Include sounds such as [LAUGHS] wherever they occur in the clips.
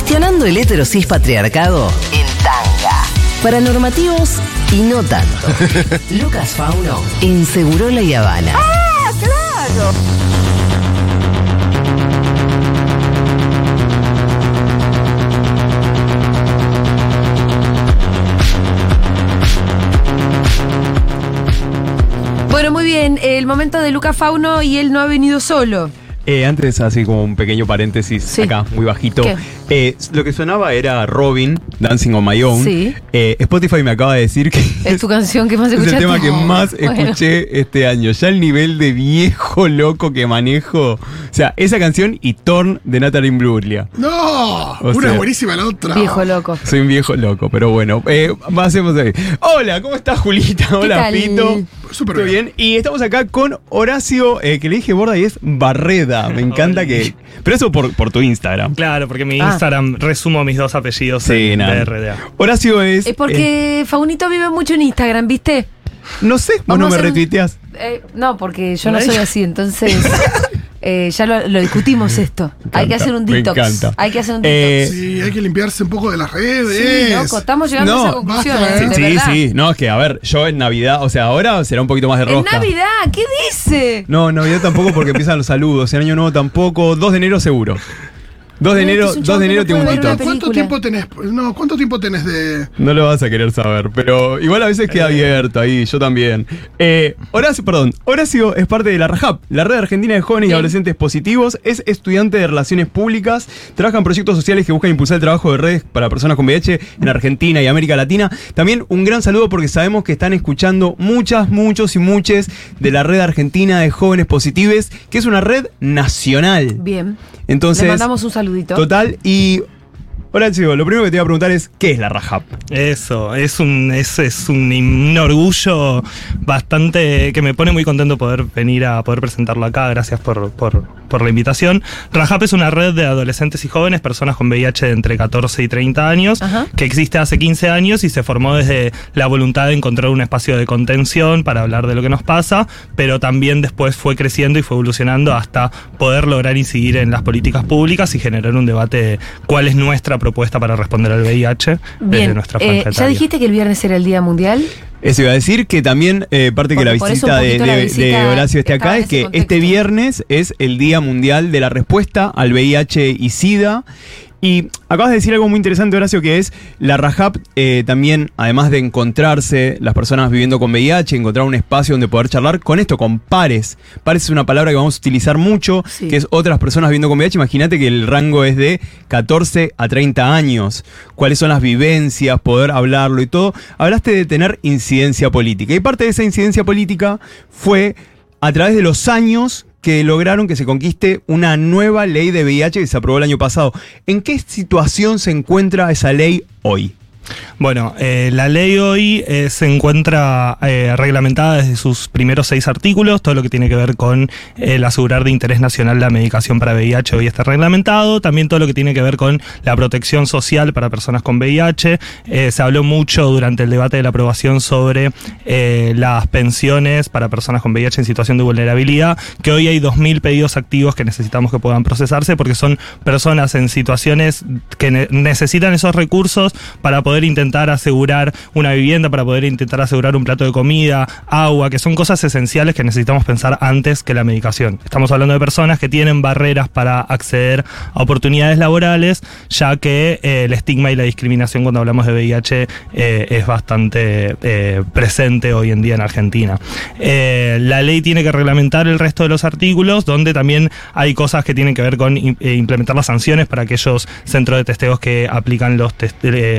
Cuestionando el heterosis patriarcado en tanga. Para normativos y no tanto. [LAUGHS] Lucas Fauno en Segurola y Habana. ¡Ah, claro! Bueno, muy bien. El momento de Lucas Fauno y él no ha venido solo. Eh, antes, así como un pequeño paréntesis Sí. acá, muy bajito. ¿Qué? Eh, lo que sonaba era Robin, Dancing on My Own. Sí. Eh, Spotify me acaba de decir que Es tu canción que más [LAUGHS] es el escuchaste. tema que más Bueno. escuché este año. Ya el nivel de viejo loco que manejo. O sea, esa canción y Torn de Natalie Imbruglia. No, O una sea, es buenísima la otra. Viejo loco. Soy un viejo loco, pero bueno, eh, hacemos ahí. Hola, ¿cómo estás, Julita? Hola, tal? Pito. Súper ¿Todo bien. bien? Y estamos acá con Horacio, eh, que le dije borda y es Barreda. Me encanta que. Pero eso por, por tu Instagram. Claro, porque mi Ah. Instagram resumo mis dos apellidos Sí, en nada. BRDA. Horacio es. Es porque Faunito vive mucho en Instagram, ¿viste? eh, no sé, vos no me retuiteas. Eh, no, porque yo no soy así, entonces [LAUGHS] eh, ya lo, lo discutimos esto. Hay que hacer un me detox. encanta. Hay que hacer un Eh, detox. Sí, hay que limpiarse un poco de las redes. Sí, loco, estamos llegando a esa conclusión. basta, eh, ¿eh? Sí, verdad. sí, no, es que a ver, yo en Navidad, o sea, ahora será un poquito más de En rosca. Navidad, ¿qué dice? No, Navidad tampoco porque empiezan los saludos. En Año Nuevo tampoco. 2 de enero seguro. 2 de enero, que es un 2 chabón de enero una detox. ¿Cuánto tiempo tenés? No, ¿cuánto tiempo tenés de.? No lo vas a querer saber, pero igual a veces queda abierto ahí, yo también. Eh, Horacio, perdón, Horacio es parte de la RAJAP, la Red Argentina de Jóvenes y. Adolescentes Positivos, es estudiante de Relaciones Públicas, trabaja en proyectos sociales que buscan impulsar el trabajo de redes para personas con VIH en Argentina y América Latina. También un gran saludo porque sabemos que están escuchando muchas, muchos y muchas de la Red Argentina de Jóvenes Positivos, que es una red nacional. Bien. Entonces, Le mandamos un saludito. total, y Horacio, lo primero que te voy a preguntar es, ¿qué es la RAJAP? Eso, es un, es, es un, un orgullo bastante que me pone muy contento poder venir a poder presentarlo acá. Gracias por, por, por la invitación. Rajap es una red de adolescentes y jóvenes, personas con VIH de entre 14 y 30 años, Ajá. que existe hace 15 años y se formó desde la voluntad de encontrar un espacio de contención para hablar de lo que nos pasa, pero también después fue creciendo y fue evolucionando hasta poder lograr incidir en las políticas públicas y generar un debate de cuál es nuestra propuesta para responder al VIH desde nuestra eh, franja ¿Ya etaria. dijiste que el viernes era el Día Mundial? Eso iba a decir que también eh, parte que la visita, de, la de- visita de Horacio esté acá es que contexto. este viernes es el Día Mundial de la Respuesta al VIH y SIDA. Y acabas de decir algo muy interesante, Horacio, que es la RAJAP eh, también, además de encontrarse las personas viviendo con VIH, encontrar un espacio donde poder charlar con esto, con pares. Pares es una palabra que vamos a utilizar mucho, Sí. que es otras personas viviendo con VIH. Imagínate que el rango es de 14 a 30 años. ¿Cuáles son las vivencias? Poder hablarlo y todo. Hablaste de tener incidencia política. Y parte de esa incidencia política fue a través de los años que lograron que se conquiste una nueva ley de VIH que se aprobó el año pasado. ¿En qué situación se encuentra esa ley hoy? Bueno, eh, la ley hoy eh, se encuentra eh, reglamentada desde sus primeros seis artículos. Todo lo que tiene que ver con el asegurar de interés nacional la medicación para VIH hoy está reglamentado. También todo lo que tiene que ver con la protección social para personas con VIH. Se habló mucho durante el debate de la aprobación sobre las pensiones para personas con VIH en situación de vulnerabilidad, que hoy hay 2.000 pedidos activos que necesitamos que puedan procesarse porque son personas en situaciones que ne- necesitan esos recursos para poder intentar asegurar una vivienda, para poder intentar asegurar un plato de comida, agua, que son cosas esenciales que necesitamos pensar antes que la medicación. Estamos hablando de personas que tienen barreras para acceder a oportunidades laborales, ya que eh, el estigma y la discriminación cuando hablamos de VIH eh, es bastante eh, presente hoy en día en Argentina. La ley tiene que reglamentar el resto de los artículos, donde también hay cosas que tienen que ver con im- implementar las sanciones para aquellos centros de testeos que aplican los test,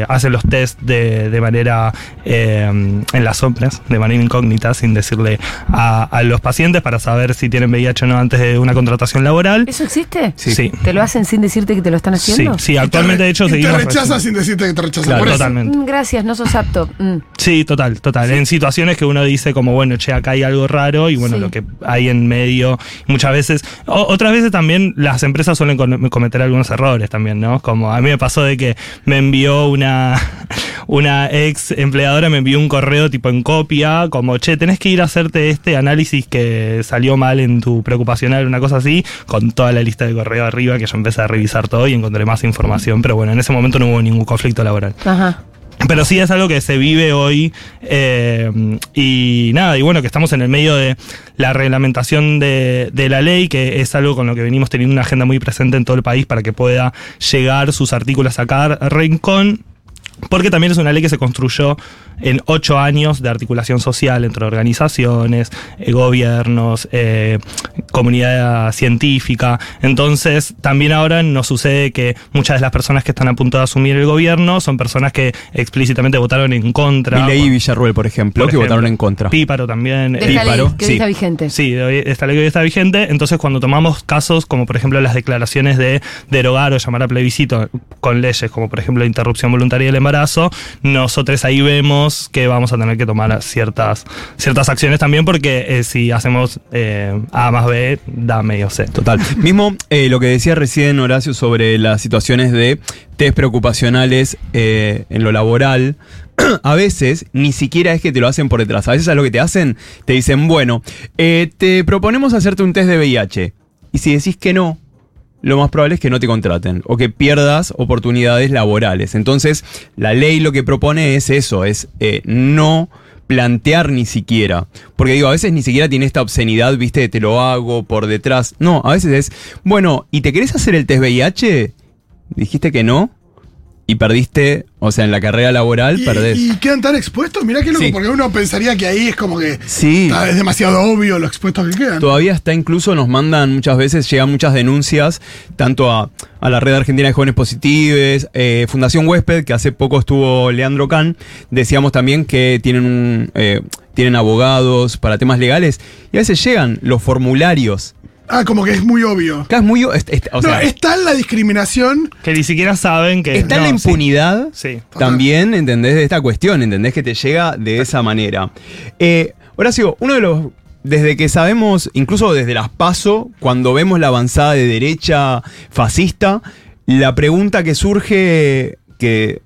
hacen los test de, de manera eh, en las sombras, de manera incógnita, sin decirle a, a los pacientes para saber si tienen VIH o no antes de una contratación laboral. ¿Eso existe? Sí, sí. ¿Te lo hacen sin decirte que te lo están Sí, haciendo? sí, actualmente de hecho y te seguimos rechazas recibiendo- sin decirte que te rechazas. Claro, por eso. totalmente. Mm, Gracias, no sos apto. Mm. Sí, total, total. En situaciones que uno dice como, bueno, che, acá hay algo raro y bueno, Sí. lo que hay en medio, muchas veces, o- otras veces también las empresas suelen cometer algunos errores también, ¿no? Como a mí me pasó de que me envió una, [LAUGHS] una ex empleadora me envió un correo tipo en copia, como, che, tenés que ir a hacerte este análisis que salió mal en tu preocupacional, una cosa así, con toda la lista de correo arriba, que yo empecé a revisar todo y encontré más información, pero bueno, en ese momento no hubo ningún conflicto laboral. Ajá. Pero sí es algo que se vive hoy eh, y nada, y bueno, que estamos en el medio de la reglamentación de, de la ley, que es algo con lo que venimos teniendo una agenda muy presente en todo el país para que pueda llegar sus artículos a cada rincón. Porque también es una ley que se construyó en ocho años de articulación social entre organizaciones, eh, gobiernos, eh, comunidad científica. Entonces, también ahora nos sucede que muchas de las personas que están a punto de asumir el gobierno son personas que explícitamente votaron en contra. Milei y Villarruel, por ejemplo, Por que ejemplo. votaron en contra. Píparo también. De eh, esta ley Píparo, que sí. hoy está vigente. Sí, hoy- esta ley que hoy está vigente. Entonces, cuando tomamos casos como, por ejemplo, las declaraciones de derogar o llamar a plebiscito con leyes, como por ejemplo la interrupción voluntaria del embarazo, nosotros ahí vemos que vamos a tener que tomar ciertas, ciertas acciones también, porque eh, si hacemos eh, A más B, da medio C. Total. Mismo eh, lo que decía recién Horacio sobre las situaciones de test preocupacionales en lo laboral. [CLEARS THROAT] A veces ni siquiera es que te lo hacen por detrás. A veces a lo que te hacen, te dicen, bueno, te proponemos hacerte un test de VIH. Y si decís que no, lo más probable es que no te contraten o que pierdas oportunidades laborales. Entonces, la ley lo que propone es eso, es eh, no plantear ni siquiera. Porque digo, a veces ni siquiera tiene esta obscenidad, viste, te lo hago por detrás. No, a veces es, bueno, ¿y te querés hacer el test VIH? Dijiste que no. Y perdiste, o sea, en la carrera laboral Y, perdés. y quedan tan expuestos, mirá que loco, Sí. porque uno pensaría que ahí es como que Sí. es demasiado obvio lo expuestos que quedan. Todavía está incluso, nos mandan muchas veces, llegan muchas denuncias, tanto a, a la Red Argentina de Jóvenes Positives, eh, Fundación Huésped, que hace poco estuvo Leandro Can, decíamos también que tienen un, eh, tienen abogados para temas legales, y a veces llegan los formularios. Ah, como que es muy obvio. Acá es muy, o no, sea, está en la discriminación. Que ni siquiera saben que. está en la sí. impunidad. Sí. También, ¿entendés? De esta cuestión, ¿entendés? Que te llega de esa manera. Eh, Horacio, uno de los. Desde que sabemos, incluso desde las PASO, cuando vemos la avanzada de derecha fascista, la pregunta que surge, que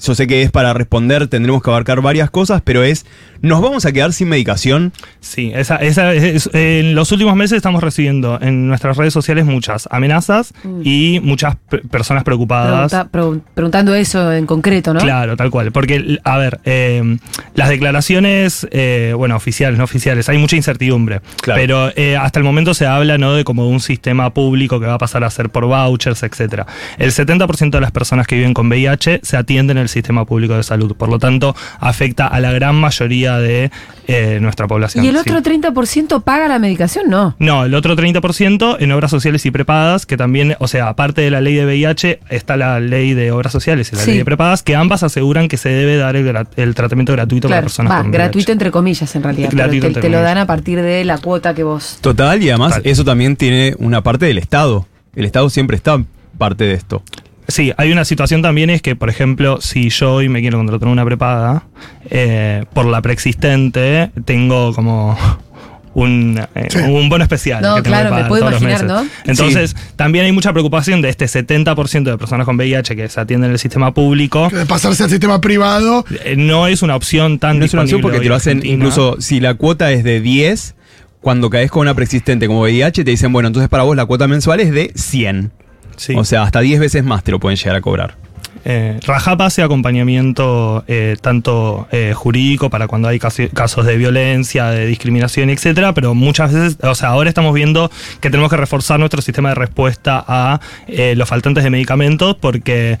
yo sé que es para responder, tendremos que abarcar varias cosas, pero es, ¿nos vamos a quedar sin medicación? Sí, esa, esa es- en los últimos meses estamos recibiendo en nuestras redes sociales muchas amenazas y muchas pe- personas preocupadas. Pregunta- pregun- preguntando eso en concreto, ¿no? Claro, tal cual. Porque, a ver, eh, las declaraciones, eh, bueno, oficiales, no oficiales, hay mucha incertidumbre. Claro. Pero eh, hasta el momento se habla, ¿no? De como un sistema público que va a pasar a ser por vouchers, etcétera. El 70% de las personas que viven con VIH se atienden en el sistema público de salud. Por lo tanto, afecta a la gran mayoría de eh, nuestra población. ¿Y el Sí. otro 30% paga la medicación? No. No, el otro 30% en obras sociales y prepagas, que también, o sea, aparte de la ley de VIH, está la ley de obras sociales y la Sí. ley de prepagas, que ambas aseguran que se debe dar el, tratamiento gratuito para Claro, personas va, con gratuito VIH. entre comillas en realidad. pero Gratuito te, entre te lo dan a partir de la cuota que vos. Total, y además Total. eso también tiene una parte del Estado. El Estado siempre está parte de esto. Sí, hay una situación también es que, por ejemplo, si yo hoy me quiero contratar una prepaga, eh, por la preexistente, tengo como [LAUGHS] un, eh, Sí. un bono especial. No, que tengo que claro, me puedo imaginar, meses. Entonces, también hay mucha preocupación de este 70% de personas con VIH que se atienden en el sistema público. que de pasarse al sistema privado. Eh, No es una opción tan No es una opción disponible porque te lo en hacen, Argentina. incluso si la cuota es de 10, cuando caes con una preexistente como VIH, te dicen, bueno, entonces para vos la cuota mensual es de 100. Sí. O sea, hasta 10 veces más te lo pueden llegar a cobrar. Eh, Rajapa hace acompañamiento eh, tanto eh, jurídico para cuando hay casi- casos de violencia, de discriminación, etcétera, pero muchas veces, o sea, ahora estamos viendo que tenemos que reforzar nuestro sistema de respuesta a eh, los faltantes de medicamentos porque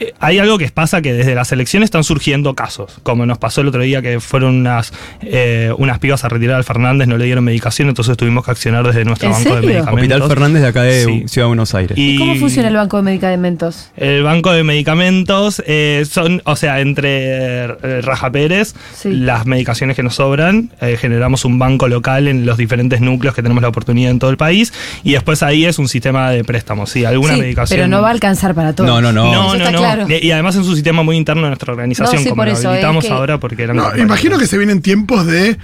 eh, hay algo que pasa que desde las elecciones están surgiendo casos, como nos pasó el otro día que fueron unas, eh, unas pibas a retirar al Fernández, no le dieron medicación, entonces tuvimos que accionar desde nuestro ¿En banco de medicamentos. Hospital Fernández de acá de Sí. Ciudad de Buenos Aires. Y- ¿Cómo funciona el banco de medicamentos? el banco de medicamentos eh, son, o sea, entre eh, Raja Pérez, Sí. las medicaciones que nos sobran, eh, generamos un banco local en los diferentes núcleos que tenemos la oportunidad en todo el país y después ahí es un sistema de préstamos, sí, alguna Sí, medicación. pero no va a alcanzar para todos. No, no, no. No, no, está no. Claro. Y además es un sistema muy interno de nuestra organización, No, sí, como por lo eso, es habilitamos que- ahora porque eran No, imagino que se vienen tiempos de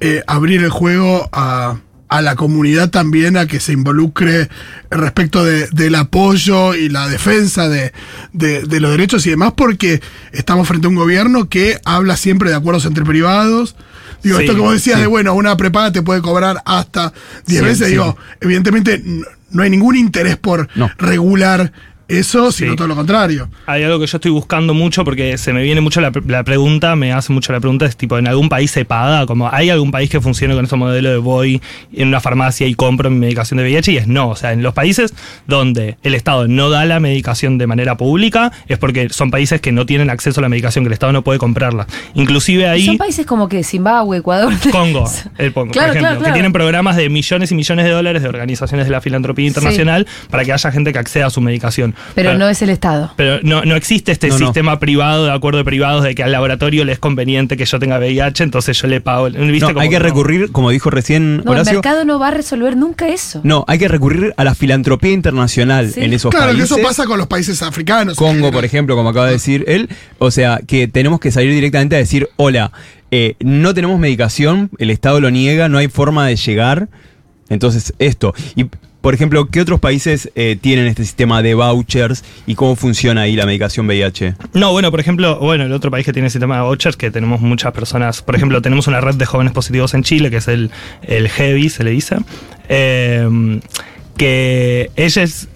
eh, abrir el juego a a la comunidad también a que se involucre respecto de- del apoyo y la defensa de, de- de los derechos y demás, porque estamos frente a un gobierno que habla siempre de acuerdos entre privados. Digo, Sí, esto que vos decías sí. de, bueno, una prepaga te puede cobrar hasta 10 Sí, veces, sí. digo, evidentemente no hay ningún interés por No. regular eso, sino Sí. todo lo contrario. Hay algo que yo estoy buscando mucho porque se me viene mucho la, la pregunta, me hace mucho la pregunta, es tipo, ¿en algún país se paga? Como, ¿hay algún país que funcione con ese modelo de voy en una farmacia y compro mi medicación de VIH? Y es no, o sea, en los países donde el Estado no da la medicación de manera pública es porque son países que no tienen acceso a la medicación, que el Estado no puede comprarla. Inclusive ahí... Son países como que Zimbabue, Ecuador. [LAUGHS] Congo, el Congo, Claro, por ejemplo, claro, claro. que tienen programas de millones y millones de dólares de organizaciones de la filantropía internacional para que haya gente que acceda a su medicación. Pero Para- no es el Estado. pero no, no existe este No, no. sistema privado de acuerdo de privados de que al laboratorio le es conveniente que yo tenga VIH, entonces yo le pago. ¿viste? No, Como hay que recurrir, como dijo recién No, el mercado no va a resolver nunca eso. No, hay que recurrir a la filantropía internacional Sí. en esos Claro, que países. eso pasa con los países africanos. Congo, por ejemplo, como acaba de decir él. O sea, que tenemos que salir directamente a decir, hola, eh, no tenemos medicación, el Estado lo niega, no hay forma de llegar. Entonces, esto. Y, por ejemplo, ¿qué otros países eh, tienen este sistema de vouchers y cómo funciona ahí la medicación VIH? No, bueno, por ejemplo, bueno, el otro país que tiene el sistema de vouchers, que tenemos muchas personas, por ejemplo, tenemos una red de jóvenes positivos en Chile, que es el, el HEVI, se le dice. eh, que ellos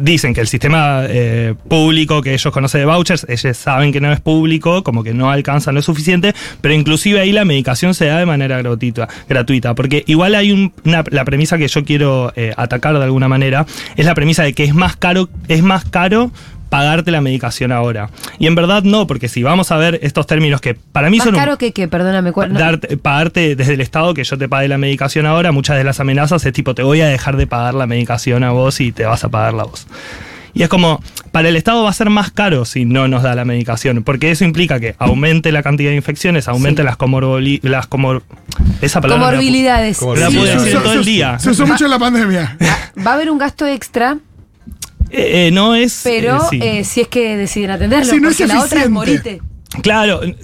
dicen que el sistema eh, público que ellos conocen de vouchers, ellos saben que no es público, como que no alcanza, no es suficiente, pero inclusive ahí la medicación se da de manera gratuita, gratuita porque igual hay un- una, la premisa que yo quiero eh, atacar de alguna manera, es la premisa de que es más caro, es más caro pagarte la medicación ahora. Y en verdad no, porque si vamos a ver estos términos que para mí Más son un- caro que, que perdóname, ¿cuál- no? darte- pagarte desde el Estado que yo te pague la medicación ahora, muchas de las amenazas es tipo, te voy a dejar de pagar la medicación a vos y te vas a pagar la vos. Y es como, para el Estado va a ser más caro si no nos da la medicación, porque eso implica que aumente la cantidad de infecciones, aumente las comorbili- las comor esa palabra la Comorbilidades. Como- La Sí, decir todo el día. Se usó mucho en la pandemia. Va a haber un gasto extra, Eh, eh, no es. pero eh, sí. eh, si es que deciden atenderlo, Sí, no es la otra es morite. Claro, eh,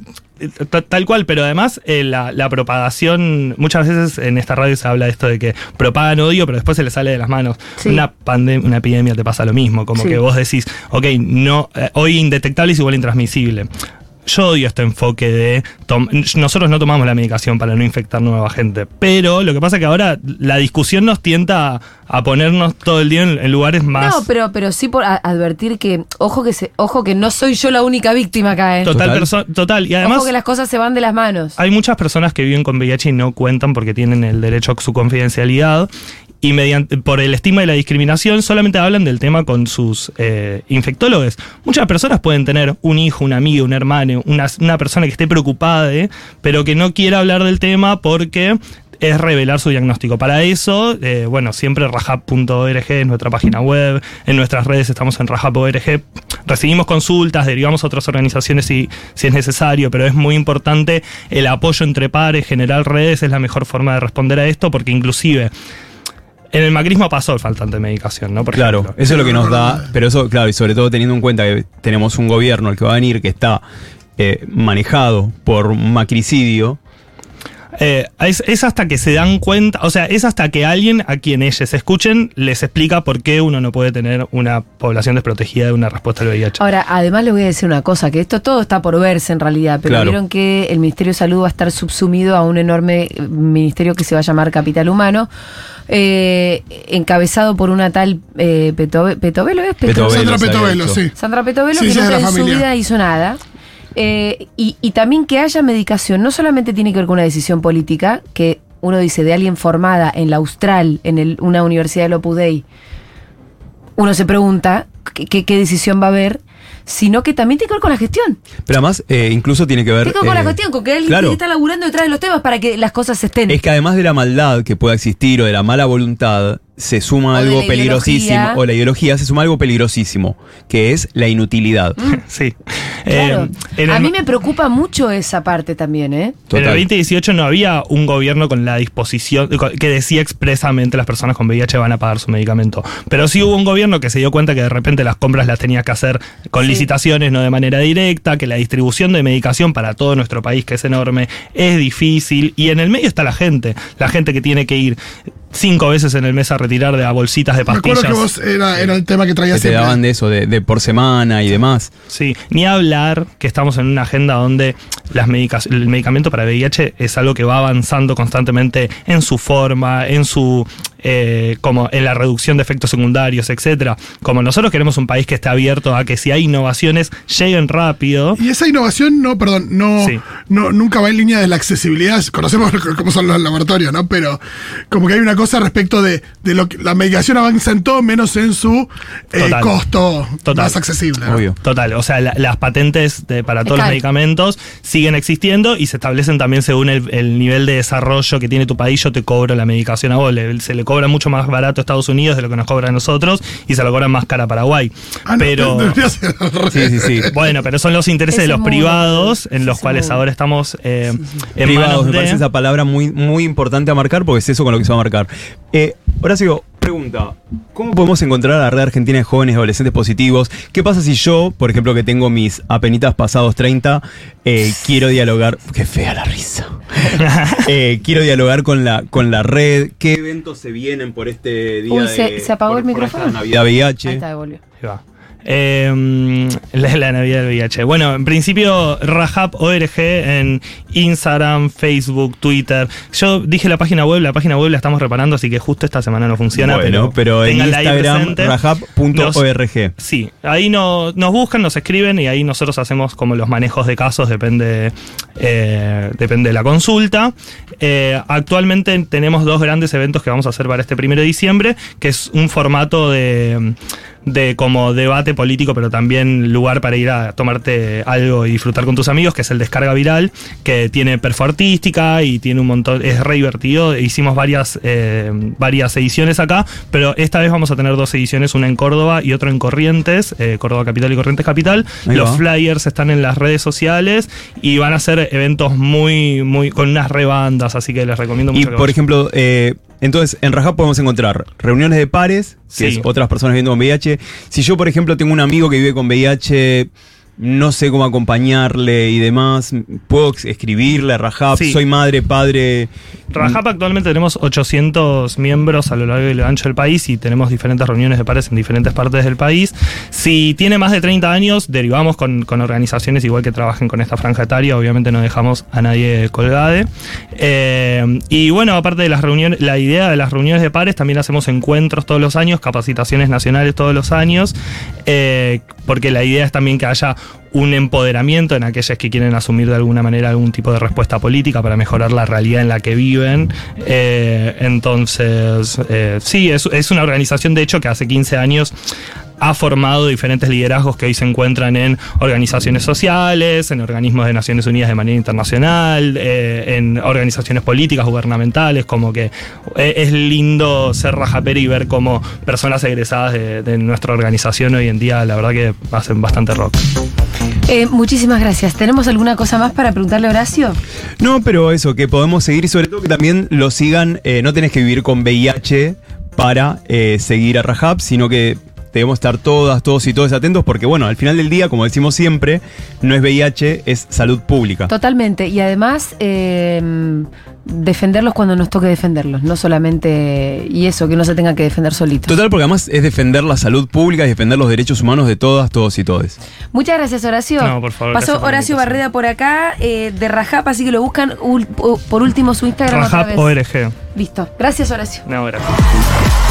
ta- tal cual, pero además eh, la, la propagación, muchas veces en esta radio se habla de esto de que propagan odio, pero después se les sale de las manos. Sí. Una pandemia, una epidemia te pasa lo mismo, como Sí. que vos decís, ok, no, eh, hoy indetectable es igual intransmisible. Yo odio este enfoque de nosotros no tomamos la medicación para no infectar nueva gente, pero lo que pasa es que ahora la discusión nos tienta a, a ponernos todo el día en, en lugares más No, pero, pero sí por advertir que, ojo que se, ojo que no soy yo la única víctima acá, ¿eh? total, Total. total y además ojo que las cosas se van de las manos. Hay muchas personas que viven con VIH y no cuentan porque tienen el derecho a su confidencialidad y mediante, por el estigma y la discriminación solamente hablan del tema con sus eh, infectólogos. Muchas personas pueden tener un hijo, un amigo, un hermano, una, persona que esté preocupada, pero que no quiera hablar del tema porque es revelar su diagnóstico. Para eso, eh, bueno, siempre rajab.org es nuestra página web, en nuestras redes estamos en rajab.org, recibimos consultas, derivamos a otras organizaciones si, si es necesario, pero es muy importante el apoyo entre pares, generar redes es la mejor forma de responder a esto, porque inclusive en el macrismo pasó el faltante de medicación, ¿no? Por Claro, ejemplo. eso es lo que nos da, pero eso, claro, y sobre todo teniendo en cuenta que tenemos un gobierno el que va a venir que está eh, manejado por un macricidio. Eh, es, es hasta que se dan cuenta, o sea, es hasta que alguien a quien ellos escuchen les explica por qué uno no puede tener una población desprotegida de una respuesta al VIH. Ahora, además les voy a decir una cosa, que esto todo está por verse en realidad, pero Claro. vieron que el Ministerio de Salud va a estar subsumido a un enorme eh, ministerio que se va a llamar Capital Humano, eh, encabezado por una tal eh, Petove- Petovelo, ¿es? Petovelo. Sandra Petovelo, sí. Sandra Petovelo, Sí, que nunca en su vida hizo nada. Eh, y, y también que haya medicación, no solamente tiene que ver con una decisión política, que uno dice de alguien formada en la Austral, en el- una universidad de Opus Dei, uno se pregunta qué, decisión va a haber, sino que también tiene que ver con la gestión. Pero además, eh, incluso tiene que ver. Tiene que ver con la eh, gestión, con que alguien claro. que está laburando detrás de los temas para que las cosas estén. Es que además de la maldad que pueda existir o de la mala voluntad, se suma O algo peligrosísimo, ideología. o la ideología, se suma algo peligrosísimo, que es la inutilidad. Mm. [LAUGHS] Sí. Claro. Eh, a el- mí me preocupa mucho esa parte también, ¿eh? En el Total. 2018 no había un gobierno con la disposición que decía expresamente las personas con VIH van a pagar su medicamento. Pero sí hubo un gobierno que se dio cuenta que de repente las compras las tenía que hacer con Sí. licitaciones, no de manera directa, que la distribución de medicación para todo nuestro país, que es enorme, es difícil. Y en el medio está la gente, la gente que tiene que ir cinco veces en el mes a retirar de a bolsitas de pastillas. que vos era, era el tema que Que traías te siempre. daban de eso, de, de por semana y demás. Sí, ni hablar que estamos en una agenda donde las el medicamento para VIH es algo que va avanzando constantemente en su forma, en su eh, como en la reducción de efectos secundarios, etcétera. Como nosotros queremos un país que esté abierto a que si hay innovaciones lleguen rápido. Y esa innovación no, perdón, no, Sí. no nunca va en línea de la accesibilidad. Conocemos [LAUGHS] cómo son los laboratorios, ¿no? Pero como que hay una cosa respecto de, de lo que la medicación avanza en todo menos en su eh, Total. costo Total. más accesible. ¿no? Obvio. Total, o sea, la- las patentes de- para todos los medicamentos siguen existiendo y se establecen también según el, el nivel de desarrollo que tiene tu país. Yo te cobro la medicación a vos. Le- se le cobra mucho más barato Estados Unidos de lo que nos cobra a nosotros y se lo cobran más cara a Paraguay. Ah, no, pero. [LAUGHS] revés. Sí, sí, sí. Bueno, pero son los intereses Ese de los privados en los cuales ahora estamos eh, en Privados, manos me parece esa palabra muy, muy importante a marcar porque es eso con lo que se va a marcar. Eh, Horacio, pregunta, ¿cómo podemos encontrar a la red argentina de jóvenes y adolescentes positivos? ¿Qué pasa si yo, por ejemplo, que tengo mis apenitas pasados 30, eh, quiero dialogar... Qué fea la risa. [LAUGHS] Eh, quiero dialogar con la, con la red. ¿Qué eventos se vienen por este día Uy, de... ¿se- se apagó por- el por micrófono? esta Navidad Ahí VIH. está, devolvió. Ahí va. Eh, la, la Navidad del VIH. Bueno, en principio, Rahab ORG en Instagram, Facebook, Twitter. Yo dije la página web, la página web la estamos reparando, así que justo esta semana no funciona. bueno, pero, en Instagram, rahab.org. Sí, ahí no- nos buscan, nos escriben y ahí nosotros hacemos como los manejos de casos, depende, eh, depende de la consulta. Eh, actualmente tenemos dos grandes eventos que vamos a hacer para este primero de diciembre, que es un formato de, de como debate político, pero también lugar para ir a tomarte algo y disfrutar con tus amigos, que es el Descarga Viral, que tiene perfo artística y tiene un montón, es re divertido. Hicimos varias, eh, varias ediciones acá, pero esta vez vamos a tener dos ediciones, una en Córdoba y otra en Corrientes, eh, Córdoba Capital y Corrientes Capital. Ahí Los va. flyers están en las redes sociales y van a ser eventos muy, muy, con unas rebandas, así que les recomiendo Y mucho. que por ejemplo, eh, entonces en Rajab podemos encontrar reuniones de pares, que Sí. es otras personas viviendo con VIH. Si yo, por ejemplo, tengo un amigo que vive con VIH, no sé cómo acompañarle y demás, puedo escribirle a Rajab, Sí. soy madre, padre. Rajap actualmente tenemos 800 miembros a lo largo y lo ancho del país y tenemos diferentes reuniones de pares en diferentes partes del país. Si tiene más de 30 años, derivamos con, con organizaciones igual que trabajen con esta franja etaria. Obviamente no dejamos a nadie colgade. Eh, y bueno, aparte de las reuniones, la idea de las reuniones de pares, también hacemos encuentros todos los años, capacitaciones nacionales todos los años, eh, porque la idea es también que haya un empoderamiento en aquellas que quieren asumir de alguna manera algún tipo de respuesta política para mejorar la realidad en la que viven. Eh, entonces, eh, sí, es, es una organización de hecho que hace 15 años ha formado diferentes liderazgos que hoy se encuentran en organizaciones sociales, en organismos de Naciones Unidas de manera internacional, eh, en organizaciones políticas, gubernamentales, como que eh, es lindo ser rajapero y ver cómo personas egresadas de, de nuestra organización hoy en día, la verdad que hacen bastante rock. Eh, muchísimas gracias. ¿Tenemos alguna cosa más para preguntarle a Horacio? No, pero eso, que podemos seguir y sobre todo que también lo sigan, eh, no tenés que vivir con VIH para eh, seguir a Rajab, sino que debemos estar todas, todos y todos atentos porque bueno, al final del día, como decimos siempre, no es VIH, es salud pública. Totalmente. Y además, eh, defenderlos cuando nos toque defenderlos. No solamente. Y eso, que no se tenga que defender solitos. Total, porque además es defender la salud pública y defender los derechos humanos de todas, todos y todes. Muchas gracias, Horacio. No, por favor, Pasó por Horacio invitación. Barreda por acá, eh, de Rajap, así que lo buscan por último su Instagram Rajap. ORG. Listo. Gracias, Horacio. No, gracias.